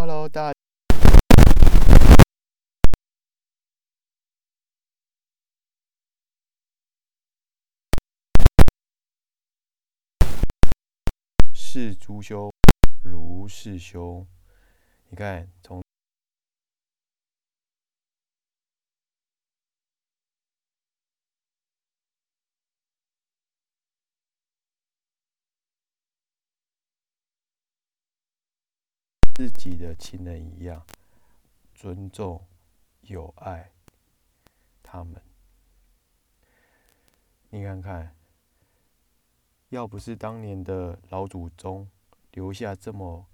Hello，大是诸修，如是修。你看，从自己的亲人一样，尊重、友爱他们。你看看，要不是当年的老祖宗留下这么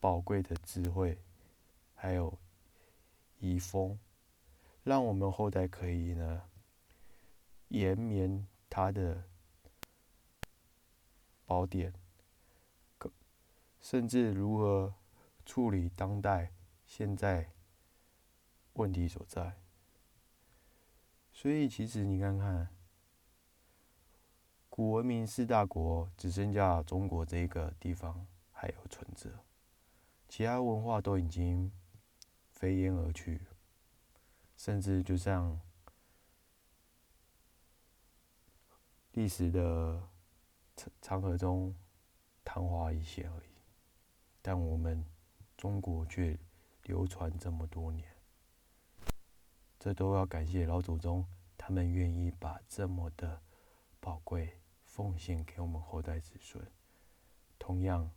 宝贵的智慧，还有遗风，让我们后代可以呢延绵他的宝典，甚至如何。处理当代现在问题所在，所以其实你看看，古文明四大国只剩下中国这个地方还有存着，其他文化都已经飞烟而去，甚至就像历史的长长河中昙花一现而已，但我们。中国却流传这么多年，这都要感谢老祖宗，他们愿意把这么的宝贵奉献给我们后代子孙。同样，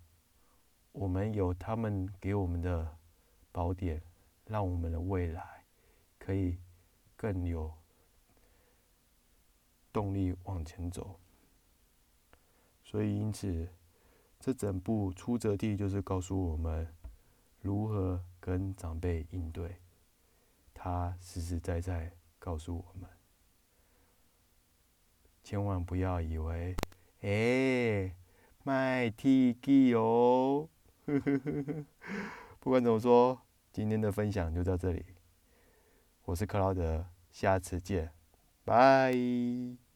我们有他们给我们的宝典，让我们的未来可以更有动力往前走。所以，因此，这整部出则地就是告诉我们。如何跟长辈应对？他实实在在告诉我们：千万不要以为，哎，卖 T G 哦。不管怎么说，今天的分享就到这里。我是克劳德，下次见，拜。